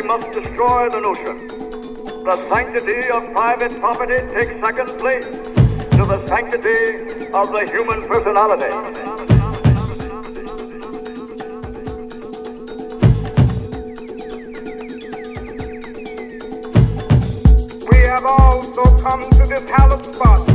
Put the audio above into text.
We must destroy the notion. The sanctity of private property takes second place to the sanctity of the human personality. We have also come to this hallowed spot